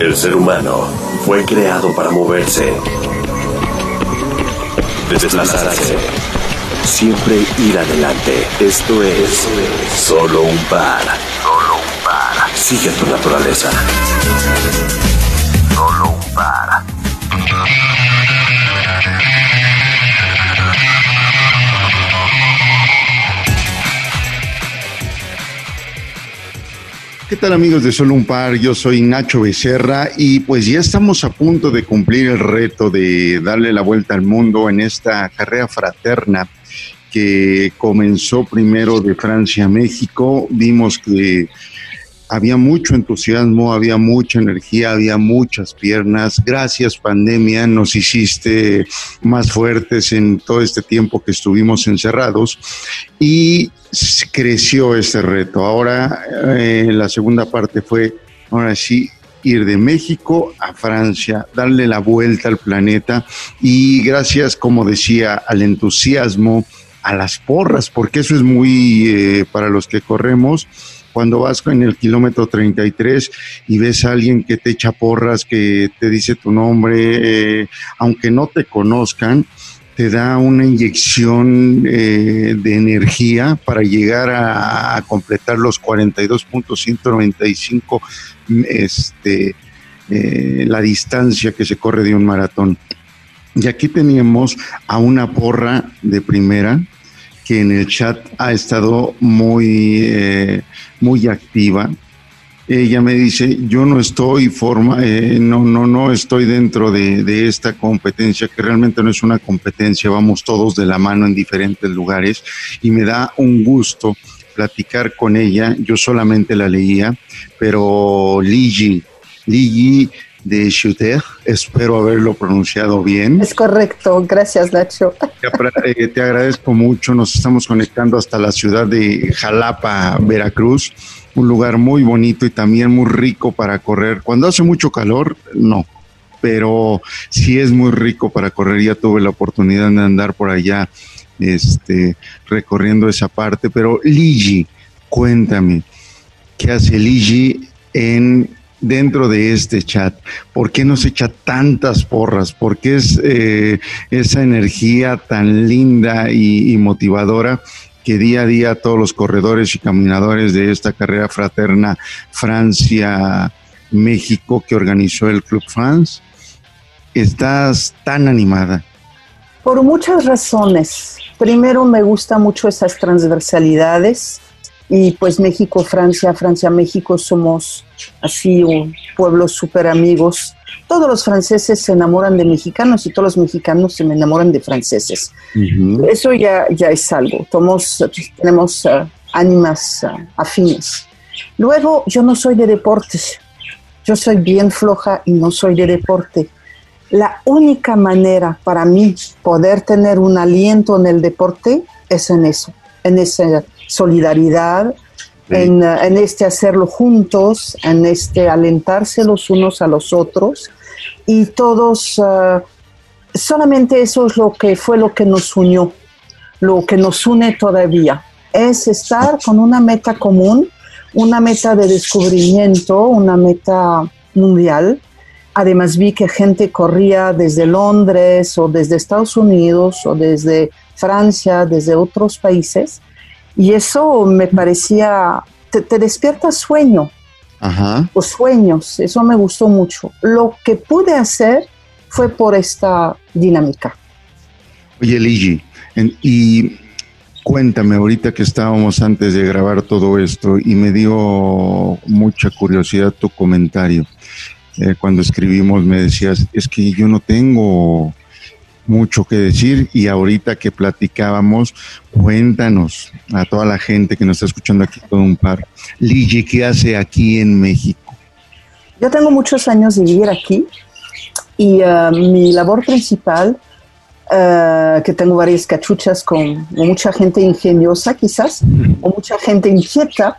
El ser humano fue creado para moverse, desplazarse, siempre ir adelante. Esto es solo un par. Solo un par. Sigue tu naturaleza. ¿Qué tal amigos de Solo un Par? Yo soy Nacho Becerra y pues ya estamos a punto de cumplir el reto de darle la vuelta al mundo en esta carrera fraterna que comenzó primero de Francia a México. Vimos que había mucho entusiasmo, había mucha energía, había muchas piernas. Gracias pandemia, nos hiciste más fuertes en todo este tiempo que estuvimos encerrados y creció este reto. Ahora eh, la segunda parte fue, ahora sí, ir de México a Francia, darle la vuelta al planeta y gracias, como decía, al entusiasmo, a las porras, porque eso es muy eh, para los que corremos cuando vas en el kilómetro 33 y ves a alguien que te echa porras, que te dice tu nombre, eh, aunque no te conozcan, te da una inyección eh, de energía para llegar a, completar los 42.195 este, la distancia que se corre de un maratón. Y aquí teníamos a una porra de primera, que en el chat ha estado muy, eh, muy activa. Ella me dice, yo no estoy forma, eh, no, no, no estoy dentro de, de, esta competencia, que realmente no es una competencia, vamos todos de la mano en diferentes lugares y me da un gusto platicar con ella. Yo solamente la leía, pero Ligi, Ligi de Shooter. Espero haberlo pronunciado bien. Es correcto, gracias Nacho. Te, eh, te agradezco mucho, nos estamos conectando hasta la ciudad de Jalapa, Veracruz, un lugar muy bonito y también muy rico para correr. Cuando hace mucho calor, no, pero sí es muy rico para correr. Ya tuve la oportunidad de andar por allá este, recorriendo esa parte, pero Ligi, cuéntame, ¿qué hace Ligi en dentro de este chat? ¿Por qué nos echa tantas porras? ¿Por qué es eh, esa energía tan linda y, y, motivadora que día a día todos los corredores y caminadores de esta carrera fraterna Francia-México que organizó el Club France, estás tan animada? Por muchas razones. Primero me gusta mucho esas transversalidades y pues México, Francia, Francia, México somos así un pueblos súper amigos. Todos los franceses se enamoran de mexicanos y todos los mexicanos se enamoran de franceses. Uh -huh. Eso ya, ya es algo. Tomos, tenemos uh, ánimas uh, afines. Luego, yo no soy de deportes. Yo soy bien floja y no soy de deporte. La única manera para mí poder tener un aliento en el deporte es en eso, en esa solidaridad, sí. en, en, este hacerlo juntos, en este alentarse los unos a los otros y todos, uh, solamente eso es lo que fue lo que nos unió, lo que nos une todavía, es estar con una meta común, una meta de descubrimiento, una meta mundial. Además vi que gente corría desde Londres o desde Estados Unidos o desde Francia, desde otros países y eso me parecía, te, te despierta sueño, Ajá. los sueños, eso me gustó mucho. Lo que pude hacer fue por esta dinámica. Oye, Ligi, y cuéntame ahorita que estábamos antes de grabar todo esto y me dio mucha curiosidad tu comentario. Eh, cuando escribimos me decías, es que yo no tengo mucho que decir y ahorita que platicábamos, cuéntanos a toda la gente que nos está escuchando aquí todo un par. Ligi, ¿qué hace aquí en México? Yo tengo muchos años de vivir aquí y uh, mi labor principal, uh, que tengo varias cachuchas con mucha gente ingeniosa quizás, o mucha gente inquieta,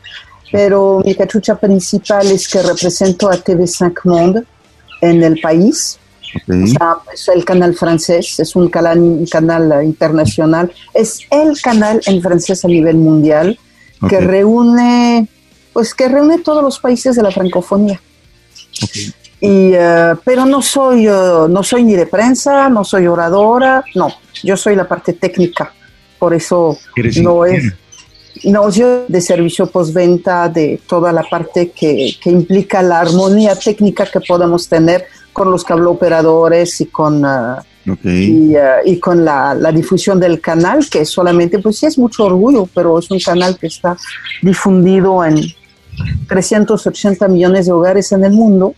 pero mi cachucha principal es que represento a TV5 Monde en el país Okay. O sea, es el canal francés, es un canal, un canal internacional, es el canal en francés a nivel mundial okay. que reúne, pues que reúne todos los países de la francofonía. Y, eh, pero no soy, eh, no soy ni de prensa, no soy oradora, no, yo soy la parte técnica, por eso no es... No, yo de servicio postventa, de toda la parte que, que, implica la armonía técnica que podemos tener con los cableoperadores y con, y, y, con la, la, difusión del canal, que solamente, pues sí es mucho orgullo, pero es un canal que está difundido en 380 millones de hogares en el mundo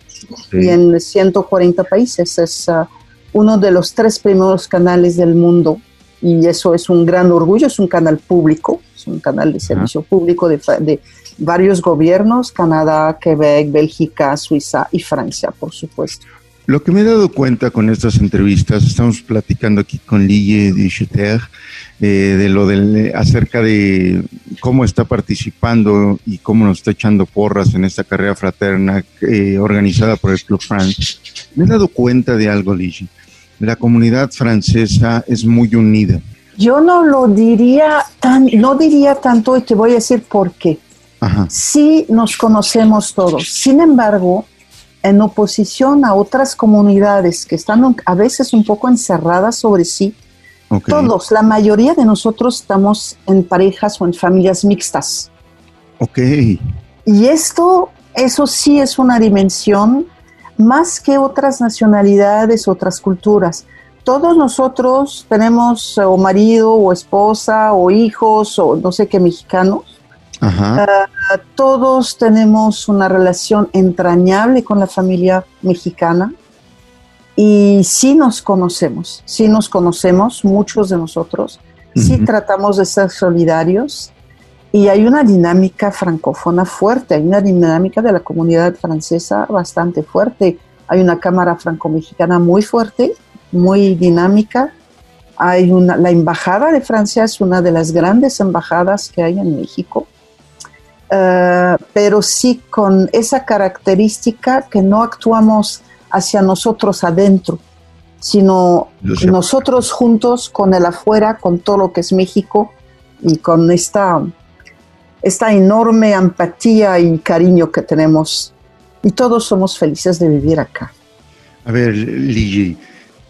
y en 140 países. Es uh, uno de los tres primeros canales del mundo y eso es un gran orgullo. Es un canal público, es un canal de servicio público de, de varios gobiernos, Canadá, Quebec, Bélgica, Suiza y Francia, por supuesto. Lo que me he dado cuenta con estas entrevistas, estamos platicando aquí con Lille Ducheter, eh, de lo del, acerca de cómo está participando y cómo nos está echando porras en esta carrera fraterna eh, organizada por el Club France. Me he dado cuenta de algo, Lille. La comunidad francesa es muy unida. Yo no lo diría tan, no diría tanto y te voy a decir por qué. Ajá. Sí nos conocemos todos. Sin embargo, en oposición a otras comunidades que están a veces un poco encerradas sobre sí. Todos, la mayoría de nosotros estamos en parejas o en familias mixtas. Ok. Y esto, eso sí es una dimensión más que otras nacionalidades, otras culturas. Todos nosotros tenemos o marido o esposa o hijos o no sé qué mexicanos Ah, todos tenemos una relación entrañable con la familia mexicana y sí nos conocemos, sí nos conocemos, muchos de nosotros, sí tratamos de ser solidarios y hay una dinámica francófona fuerte, hay una dinámica de la comunidad francesa bastante fuerte, hay una cámara franco-mexicana muy fuerte, muy dinámica. Hay una, la embajada de Francia es una de las grandes embajadas que hay en México eh, pero sí con esa característica que no actuamos hacia nosotros adentro, sino nosotros juntos con el afuera, con todo lo que es México y con esta, esta enorme empatía y cariño que tenemos. Y todos somos felices de vivir acá. A ver, Ligi,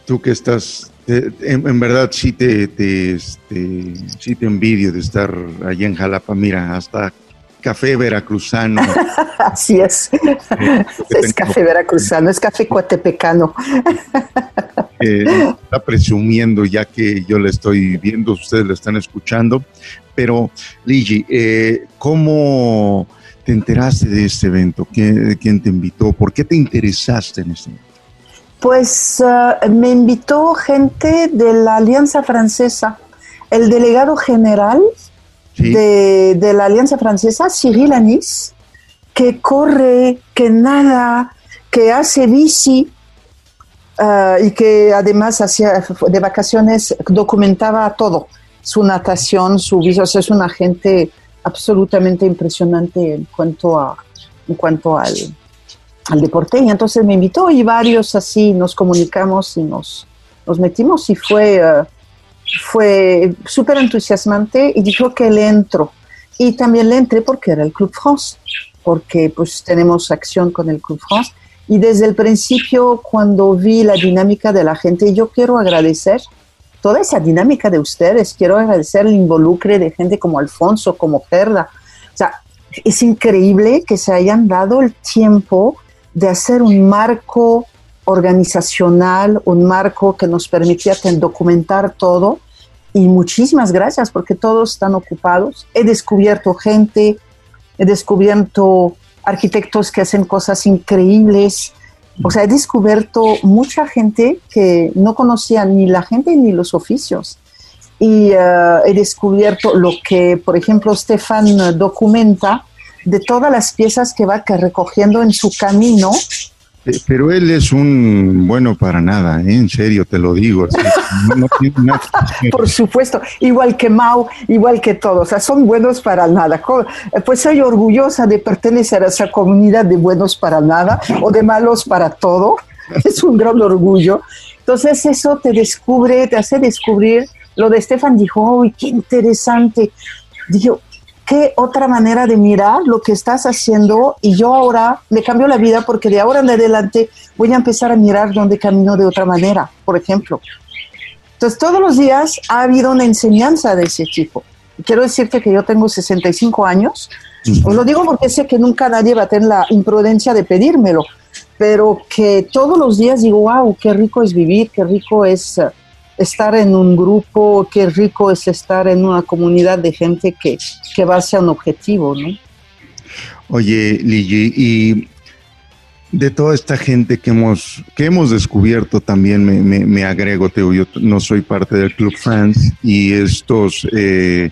tú que estás, en, verdad sí te, te, este, sí te envidio de estar allá en Jalapa. Mira, hasta café veracruzano. Así es. es café veracruzano, es café cuatepecano. está presumiendo ya que yo le estoy viendo, ustedes lo están escuchando. Pero, Ligi, eh, ¿cómo te enteraste de este evento? ¿Quién, ¿Quién, te invitó? ¿Por qué te interesaste en este evento? Pues uh, me invitó gente de la Alianza Francesa. El delegado general de, la Alianza Francesa, Cyril Anis, que corre, que nada, que hace bici ah, y que además hacía de vacaciones documentaba todo, su natación, su bici, o sea, es una gente absolutamente impresionante en cuanto a en cuanto al, al deporte. Y entonces me invitó y varios así nos comunicamos y nos, nos metimos y fue ah, fue súper entusiasmante y dijo que le entró. Y también le entré porque era el Club France, porque pues tenemos acción con el Club France. Y desde el principio, cuando vi la dinámica de la gente, yo quiero agradecer toda esa dinámica de ustedes, quiero agradecer el involucre de gente como Alfonso, como Perda. O sea, es increíble que se hayan dado el tiempo de hacer un marco organizacional, un marco que nos permitía documentar todo. Y muchísimas gracias porque todos están ocupados. He descubierto gente, he descubierto arquitectos que hacen cosas increíbles. O sea, he descubierto mucha gente que no conocía ni la gente ni los oficios. Y eh, he descubierto lo que, por ejemplo, Stefan documenta de todas las piezas que va recogiendo en su camino pero él es un bueno para nada, ¿eh? en serio te lo digo. Por supuesto, igual que Mao, igual que todos, o sea, son buenos para nada. Eh, pues soy orgullosa de pertenecer a esa comunidad de buenos para nada o de malos para todo. Es un gran orgullo. Entonces eso te descubre, te hace descubrir. Lo de Estefan dijo, ¡uy, qué interesante! Dijo, qué otra manera de mirar lo que estás haciendo y yo ahora me cambio la vida porque de ahora en adelante voy a empezar a mirar dónde camino de otra manera, por ejemplo. Entonces, todos los días ha habido una enseñanza de ese tipo. Quiero decirte que yo tengo 65 años. Os lo digo porque sé que nunca nadie va a tener la imprudencia de pedírmelo, pero que todos los días digo, wow, qué rico es vivir, qué rico es eh, estar en un grupo, qué rico es estar en una comunidad de gente que, que va hacia un objetivo, ¿no? Oye, Ligi, y de toda esta gente que hemos, que hemos descubierto también, me, agrego, Teo, yo no soy parte del Club Fans y estos, eh,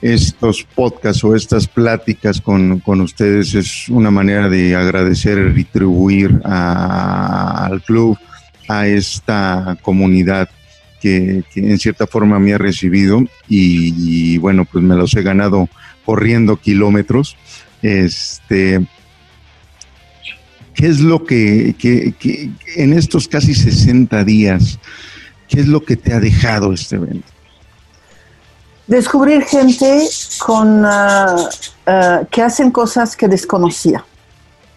estos podcasts o estas pláticas con, ustedes es una manera de agradecer y retribuir al club, a esta comunidad que, en cierta forma me ha recibido y, bueno, pues me los he ganado corriendo kilómetros. Este, ¿Qué es lo que, en estos casi 60 días, qué es lo que te ha dejado este evento? Descubrir gente con, ah, que hacen cosas que desconocía,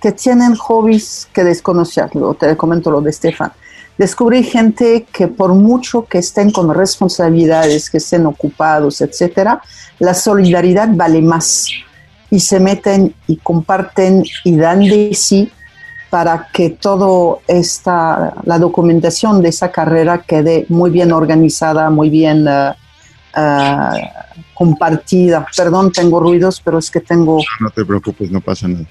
que tienen hobbies que desconocía. te comento lo de Estefan descubrí gente que por mucho que estén con responsabilidades, que estén ocupados, etcétera, la solidaridad vale más y se meten y comparten y dan de sí para que todo esta la documentación de esa carrera quede muy bien organizada, muy bien uh, uh, compartida. Perdón, tengo ruidos, pero es que tengo. No te preocupes, no pasa nada.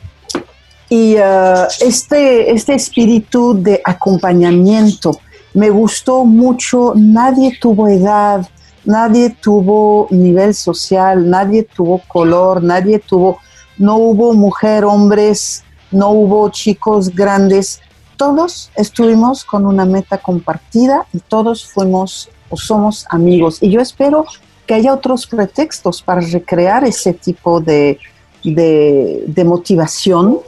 Y uh, este, este espíritu de acompañamiento me gustó mucho. Nadie tuvo edad, nadie tuvo nivel social, nadie tuvo color, nadie tuvo, no hubo mujer, hombres, no hubo chicos grandes. Todos estuvimos con una meta compartida y todos fuimos o somos amigos. Y yo espero que haya otros pretextos para recrear ese tipo de, de, de motivación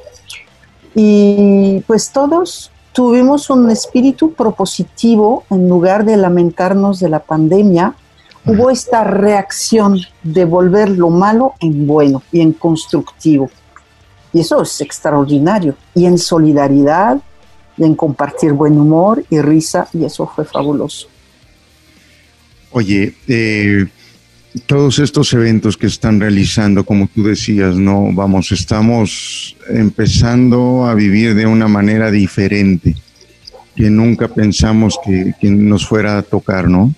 y pues todos tuvimos un espíritu propositivo en lugar de lamentarnos de la pandemia. Hubo esta reacción de volver lo malo en bueno y en constructivo. Y eso es extraordinario. Y en solidaridad, y en compartir buen humor y risa, y eso fue fabuloso. Oye, eh, todos estos eventos que están realizando, como tú decías, no, vamos, estamos empezando a vivir de una manera diferente que nunca pensamos que, nos fuera a tocar, ¿no?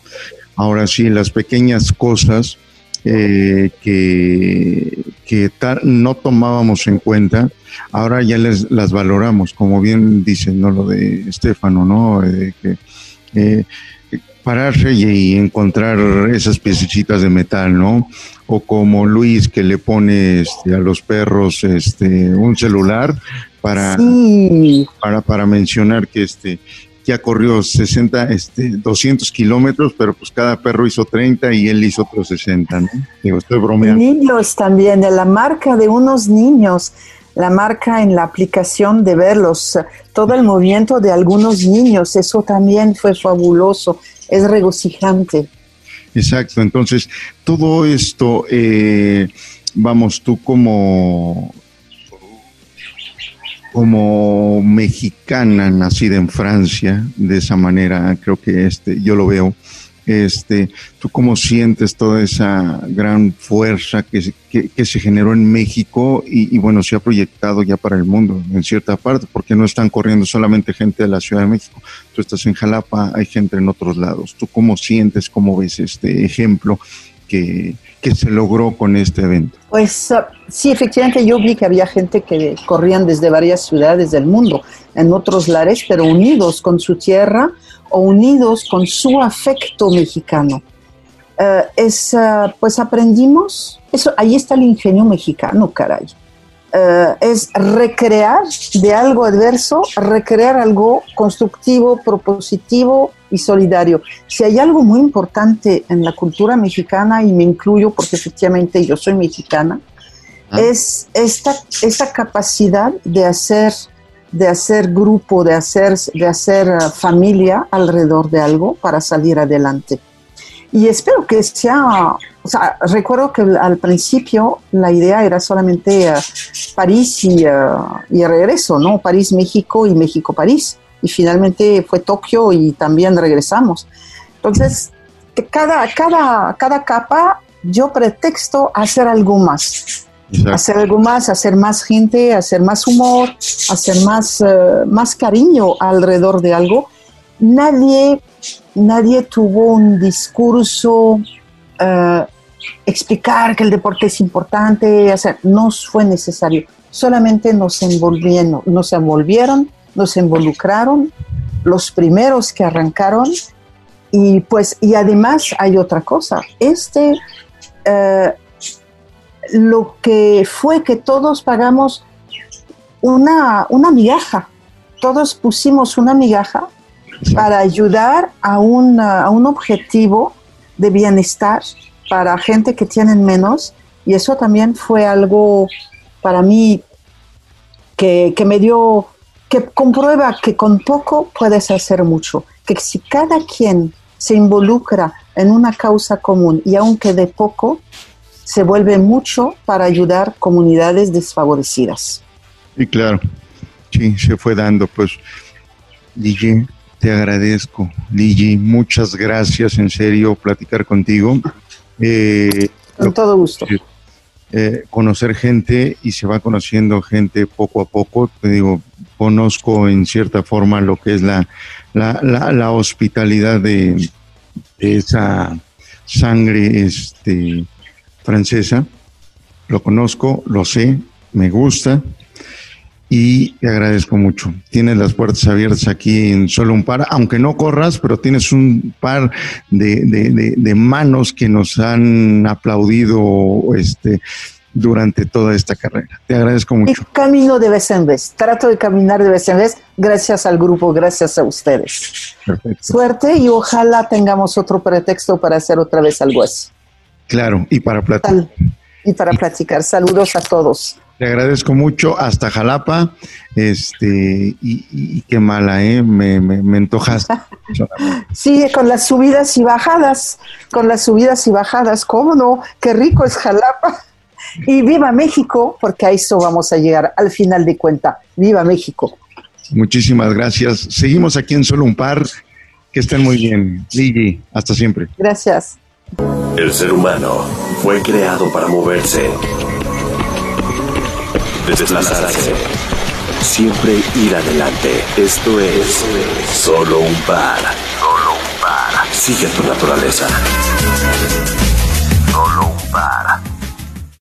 Ahora sí, las pequeñas cosas eh, que, que no tomábamos en cuenta, ahora ya les, las valoramos, como bien dicen, ¿no? Lo de Estefano, ¿no? Eh, eh, pararse y, encontrar esas piecitas de metal, ¿no? O como Luis que le pone este, a los perros este, un celular para, para, para mencionar que este ya corrió 60, este, 200 kilómetros, pero pues cada perro hizo 30 y él hizo otros 60, ¿no? Digo, estoy bromeando. Niños también, de la marca de unos niños, la marca en la aplicación de verlos, todo el movimiento de algunos niños, eso también fue fabuloso es regocijante. Exacto, entonces todo esto, eh, vamos, tú como, como mexicana nacida en Francia, de esa manera, creo que este, yo lo veo, este, ¿Tú cómo sientes toda esa gran fuerza que, se generó en México y, bueno, se ha proyectado ya para el mundo en cierta parte? Porque no están corriendo solamente gente de la Ciudad de México. Tú estás en Jalapa, hay gente en otros lados. ¿Tú cómo sientes, cómo ves este ejemplo que, que se logró con este evento? Pues sí, efectivamente yo vi que había gente que corrían desde varias ciudades del mundo, en otros lares, pero unidos con su tierra o unidos con su afecto mexicano. Eh, es, eh, pues aprendimos, eso, ahí está el ingenio mexicano, caray. Eh, es recrear de algo adverso, recrear algo constructivo, propositivo y solidario. Si hay algo muy importante en la cultura mexicana, y me incluyo porque efectivamente yo soy mexicana, ah. es esta, esta capacidad de hacer de hacer grupo, de hacer, de hacer eh, familia alrededor de algo para salir adelante. Y espero que sea, o sea, recuerdo que al principio la idea era solamente París y, y regreso, ¿no? París, México y México, París. Y finalmente fue Tokio y también regresamos. Entonces, cada, cada, cada capa yo pretexto hacer algo más. Hacer algo más, hacer más gente, hacer más humor, hacer más, eh, más cariño alrededor de algo. Nadie, nadie tuvo un discurso, uh, explicar que el deporte es importante, hacer, no fue necesario. Solamente nos envolvieron, nos envolvieron, nos involucraron, los primeros que arrancaron y pues, y además hay otra cosa. Este, eh, lo que fue que todos pagamos una, una migaja, todos pusimos una migaja para ayudar a, a un objetivo de bienestar para gente que tienen menos y eso también fue algo para mí que, que me dio, que comprueba que con poco puedes hacer mucho, que si cada quien se involucra en una causa común y aunque de poco, se vuelve mucho para ayudar comunidades desfavorecidas. Y claro, sí, se fue dando. Pues, Ligi, te agradezco. Ligi, muchas gracias, en serio, platicar contigo. Eh, Con todo gusto. Eh, conocer gente y se va conociendo gente poco a poco. Te digo, conozco en cierta forma lo que es la, la, la hospitalidad de, esa sangre este, francesa. Lo conozco, lo sé, me gusta y te agradezco mucho. Tienes las puertas abiertas aquí en solo un par, aunque no corras, pero tienes un par de, de, de manos que nos han aplaudido este, durante toda esta carrera. Te agradezco mucho. Y camino de vez en vez, trato de caminar de vez en vez, gracias al grupo, gracias a ustedes. Perfecto. Suerte y ojalá tengamos otro pretexto para hacer otra vez algo así. Claro, y para platicar. Y para platicar. Saludos a todos. Te agradezco mucho hasta Jalapa. Este, y, qué mala, ¿eh? Me, me, me antojaste. sí, con las subidas y bajadas, con las subidas y bajadas, ¿cómo no? Qué rico es Jalapa. Y viva México, porque a eso vamos a llegar al final de cuenta. Viva México. Muchísimas gracias. Seguimos aquí en Solo un Par. Que estén muy bien. Ligi, hasta siempre. Gracias. El ser humano fue creado para moverse, Desplazarse. Siempre ir adelante. Esto es solo un par. Solo un par. Sigue tu naturaleza. Solo un par.